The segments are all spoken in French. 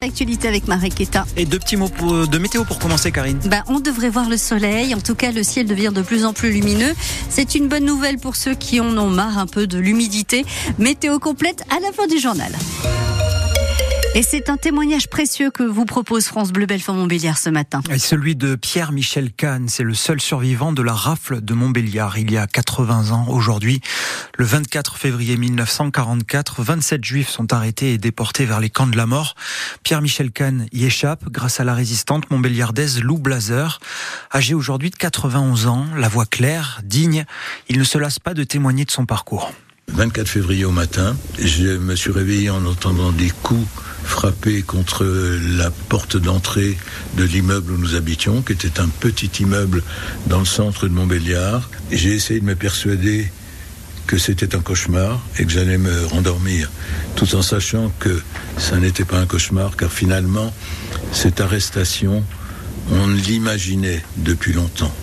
Actualité avec Maréqueta. Et deux petits mots de météo pour commencer, Karine. Ben, on devrait voir le soleil. En tout cas, le ciel devient de plus en plus lumineux. C'est une bonne nouvelle pour ceux qui en ont marre un peu de l'humidité. Météo complète à la fin du journal. Et c'est un témoignage précieux que vous propose France Bleu Belfort Montbéliard ce matin. Et celui de Pierre-Michel Kahn, c'est le seul survivant de la rafle de Montbéliard il y a 80 ans aujourd'hui. Le 24 février 1944, 27 juifs sont arrêtés et déportés vers les camps de la mort. Pierre-Michel Kahn y échappe grâce à la résistante montbéliardaise Lou Blazer. Âgé aujourd'hui de 91 ans, la voix claire, digne, il ne se lasse pas de témoigner de son parcours. 24 février au matin, je me suis réveillé en entendant des coups frappés contre la porte d'entrée de l'immeuble où nous habitions, qui était un petit immeuble dans le centre de Montbéliard. J'ai essayé de me persuader que c'était un cauchemar et que j'allais me rendormir, tout en sachant que ça n'était pas un cauchemar, car finalement, cette arrestation, on l'imaginait depuis longtemps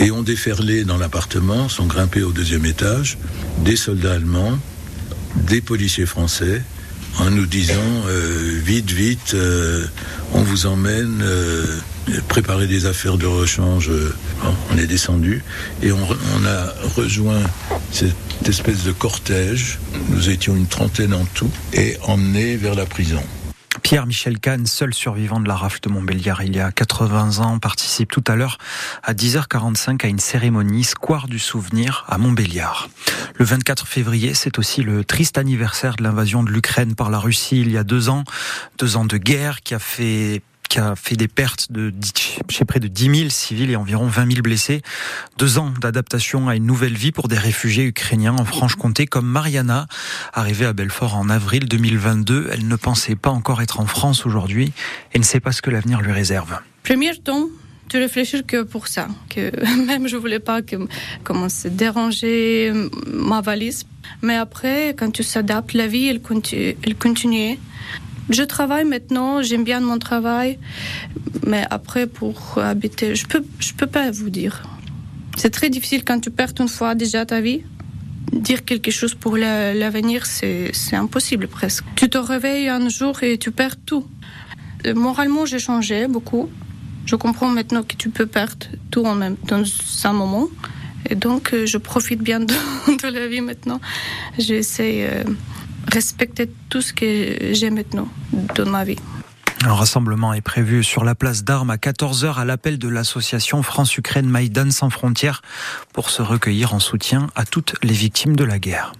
et ont déferlé dans l'appartement, sont grimpés au deuxième étage, des soldats allemands, des policiers français, en nous disant euh, vite, vite, euh, on vous emmène, euh, préparer des affaires de rechange. on est descendu et on, on, a rejoint cette espèce de cortège. Nous étions une trentaine en tout et emmenés vers la prison. Pierre-Michel Kahn, seul survivant de la rafle de Montbéliard il y a 80 ans, participe tout à l'heure à 10h45 à une cérémonie Square du Souvenir à Montbéliard. Le 24 février, c'est aussi le triste anniversaire de l'invasion de l'Ukraine par la Russie il y a deux ans. Deux ans de guerre qui a fait qui a fait des pertes de chez près de 10 000 civils et environ 20 000 blessés. Deux ans d'adaptation à une nouvelle vie pour des réfugiés ukrainiens en Franche-Comté comme Mariana, arrivée à Belfort en avril 2022. Elle ne pensait pas encore être en France aujourd'hui et ne sait pas ce que l'avenir lui réserve. Premier temps, tu réfléchis que pour ça, que même je voulais pas que commencer à déranger ma valise. Mais après, quand tu s'adaptes, la vie, elle continue. Elle continue. Je travaille maintenant, j'aime bien mon travail, mais après pour habiter, je peux, je peux pas vous dire. C'est très difficile quand tu perds une fois déjà ta vie. Dire quelque chose pour l'avenir, c'est impossible presque. Tu te réveilles un jour et tu perds tout. Euh, moralement, j'ai changé beaucoup. Je comprends maintenant que tu peux perdre tout en même dans un moment. Et donc, euh, je profite bien de, la vie maintenant. J'essaie. Euh, respecter tout ce que j'ai maintenant dans ma vie. Un rassemblement est prévu sur la place d'Armes à 14h à l'appel de l'association France-Ukraine Maïdan sans frontières pour se recueillir en soutien à toutes les victimes de la guerre.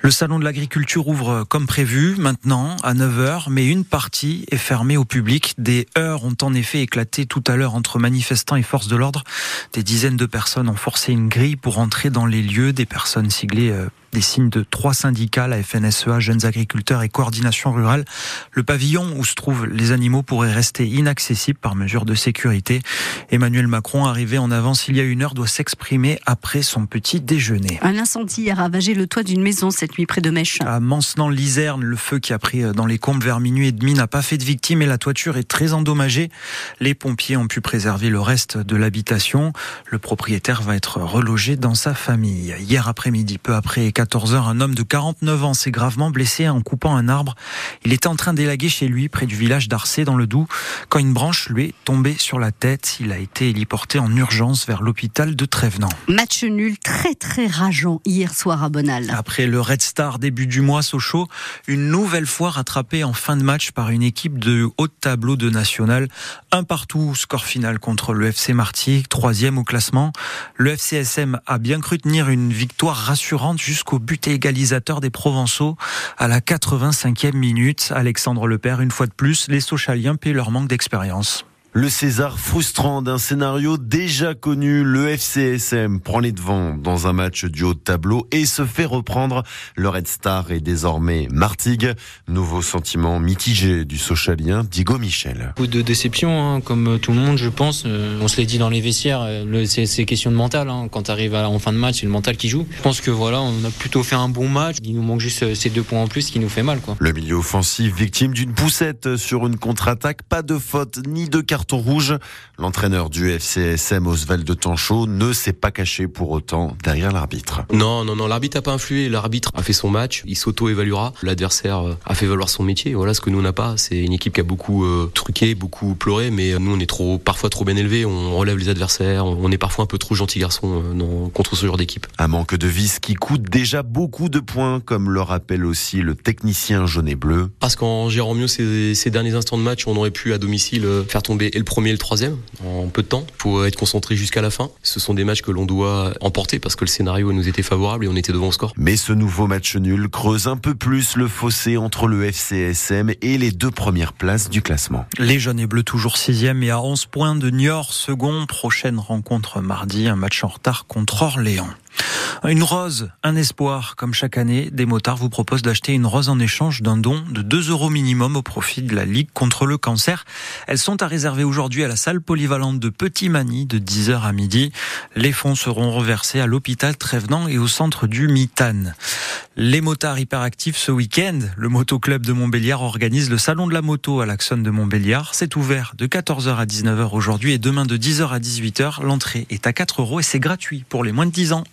Le salon de l'agriculture ouvre comme prévu maintenant à 9h, mais une partie est fermée au public. Des heures ont en effet éclaté tout à l'heure entre manifestants et forces de l'ordre. Des dizaines de personnes ont forcé une grille pour entrer dans les lieux. Des personnes siglées euh, des signes de trois syndicats, la FNSEA, Jeunes Agriculteurs et Coordination Rurale. Le pavillon où se trouvent les animaux pourrait rester inaccessible par mesure de sécurité. Emmanuel Macron, arrivé en avance il y a une heure, doit s'exprimer après son petit déjeuner. Un incendie a ravagé le toit d'une maison nuit près de Mèche. À Mancenant-Lizerne, le feu qui a pris euh, dans les combes vers minuit et demi n'a pas fait de victimes et la toiture est très endommagée. Les pompiers ont pu préserver le reste de l'habitation. Le propriétaire va être relogé dans sa famille. Hier après-midi, peu après 14 heures, un homme de 49 ans s'est gravement blessé en coupant un arbre. Il était en train d'élaguer chez lui, près du village d'Arcé, dans le Doubs, quand une branche lui est tombée sur la tête. Il a été héliporté en urgence vers l'hôpital de Trévenant. Match nul très très rageant hier soir à Bonal. Après le Red Star début du mois, Sochaux, une nouvelle fois rattrapé en fin de match par une équipe de haut tableau de national. Un partout, score final contre le FC Martigues, troisième au classement. Le FCSM a bien cru tenir une victoire rassurante jusqu'au au but égalisateur des Provençaux à la 85e minute. Alexandre Lepère, une fois de plus, les Sochaliens paient leur manque d'expérience. Le César frustrant d'un scénario déjà connu, le FCSM prend les devants dans un match du haut de tableau et se fait reprendre. Le Red Star est désormais Martigues. Nouveau sentiment mitigé du socialien Diego Michel. Beaucoup de déception, hein, comme tout le monde, je pense. Euh, on se l'est dit dans les vestiaires, euh, c'est question de mental. Hein. Quand tu arrives en fin de match, c'est le mental qui joue. Je pense que voilà, on a plutôt fait un bon match. Il nous manque juste euh, ces deux points en plus qui nous fait mal. Quoi. Le milieu offensif victime d'une poussette sur une contre-attaque. Pas de faute ni de carton carton rouge. L'entraîneur du FCSM Oswald de Tanchot ne s'est pas caché pour autant derrière l'arbitre. Non, non, non, l'arbitre n'a pas influé. L'arbitre a fait son match, il s'auto-évaluera. L'adversaire euh, a fait valoir son métier. Voilà ce que nous on n'a pas. C'est une équipe qui a beaucoup euh, truqué, beaucoup pleuré, mais nous on est trop, parfois trop bien élevés. On relève les adversaires. On est parfois un peu trop gentil garçon euh, contre ce genre d'équipe. Un manque de vis qui coûte déjà beaucoup de points, comme le rappelle aussi le technicien jaune et bleu. Parce qu'en gérant mieux ces, ces, derniers instants de match, on aurait pu à domicile faire tomber et le premier et le troisième en peu de temps. Il faut être concentré jusqu'à la fin. Ce sont des matchs que l'on doit emporter parce que le scénario nous était favorable et on était devant le score. Mais ce nouveau match nul creuse un peu plus le fossé entre le FCSM et les deux premières places du classement. Les jaunes et bleus toujours sixième et à 11 points de Niort, second. Prochaine rencontre mardi, un match en retard contre Orléans. Une rose, un espoir. Comme chaque année, des motards vous proposent d'acheter une rose en échange d'un don de 2 euros minimum au profit de la Ligue contre le cancer. Elles sont à réserver aujourd'hui à la salle polyvalente de Petit Mani de 10h à midi. Les fonds seront reversés à l'hôpital Trévenant et au centre du Mitane. Les motards hyperactifs ce week-end, le Motoclub de Montbéliard organise le salon de la moto à l'Axon de Montbéliard. C'est ouvert de 14h à 19h aujourd'hui et demain de 10h à 18h. L'entrée est à 4 euros et c'est gratuit pour les moins de 10 ans.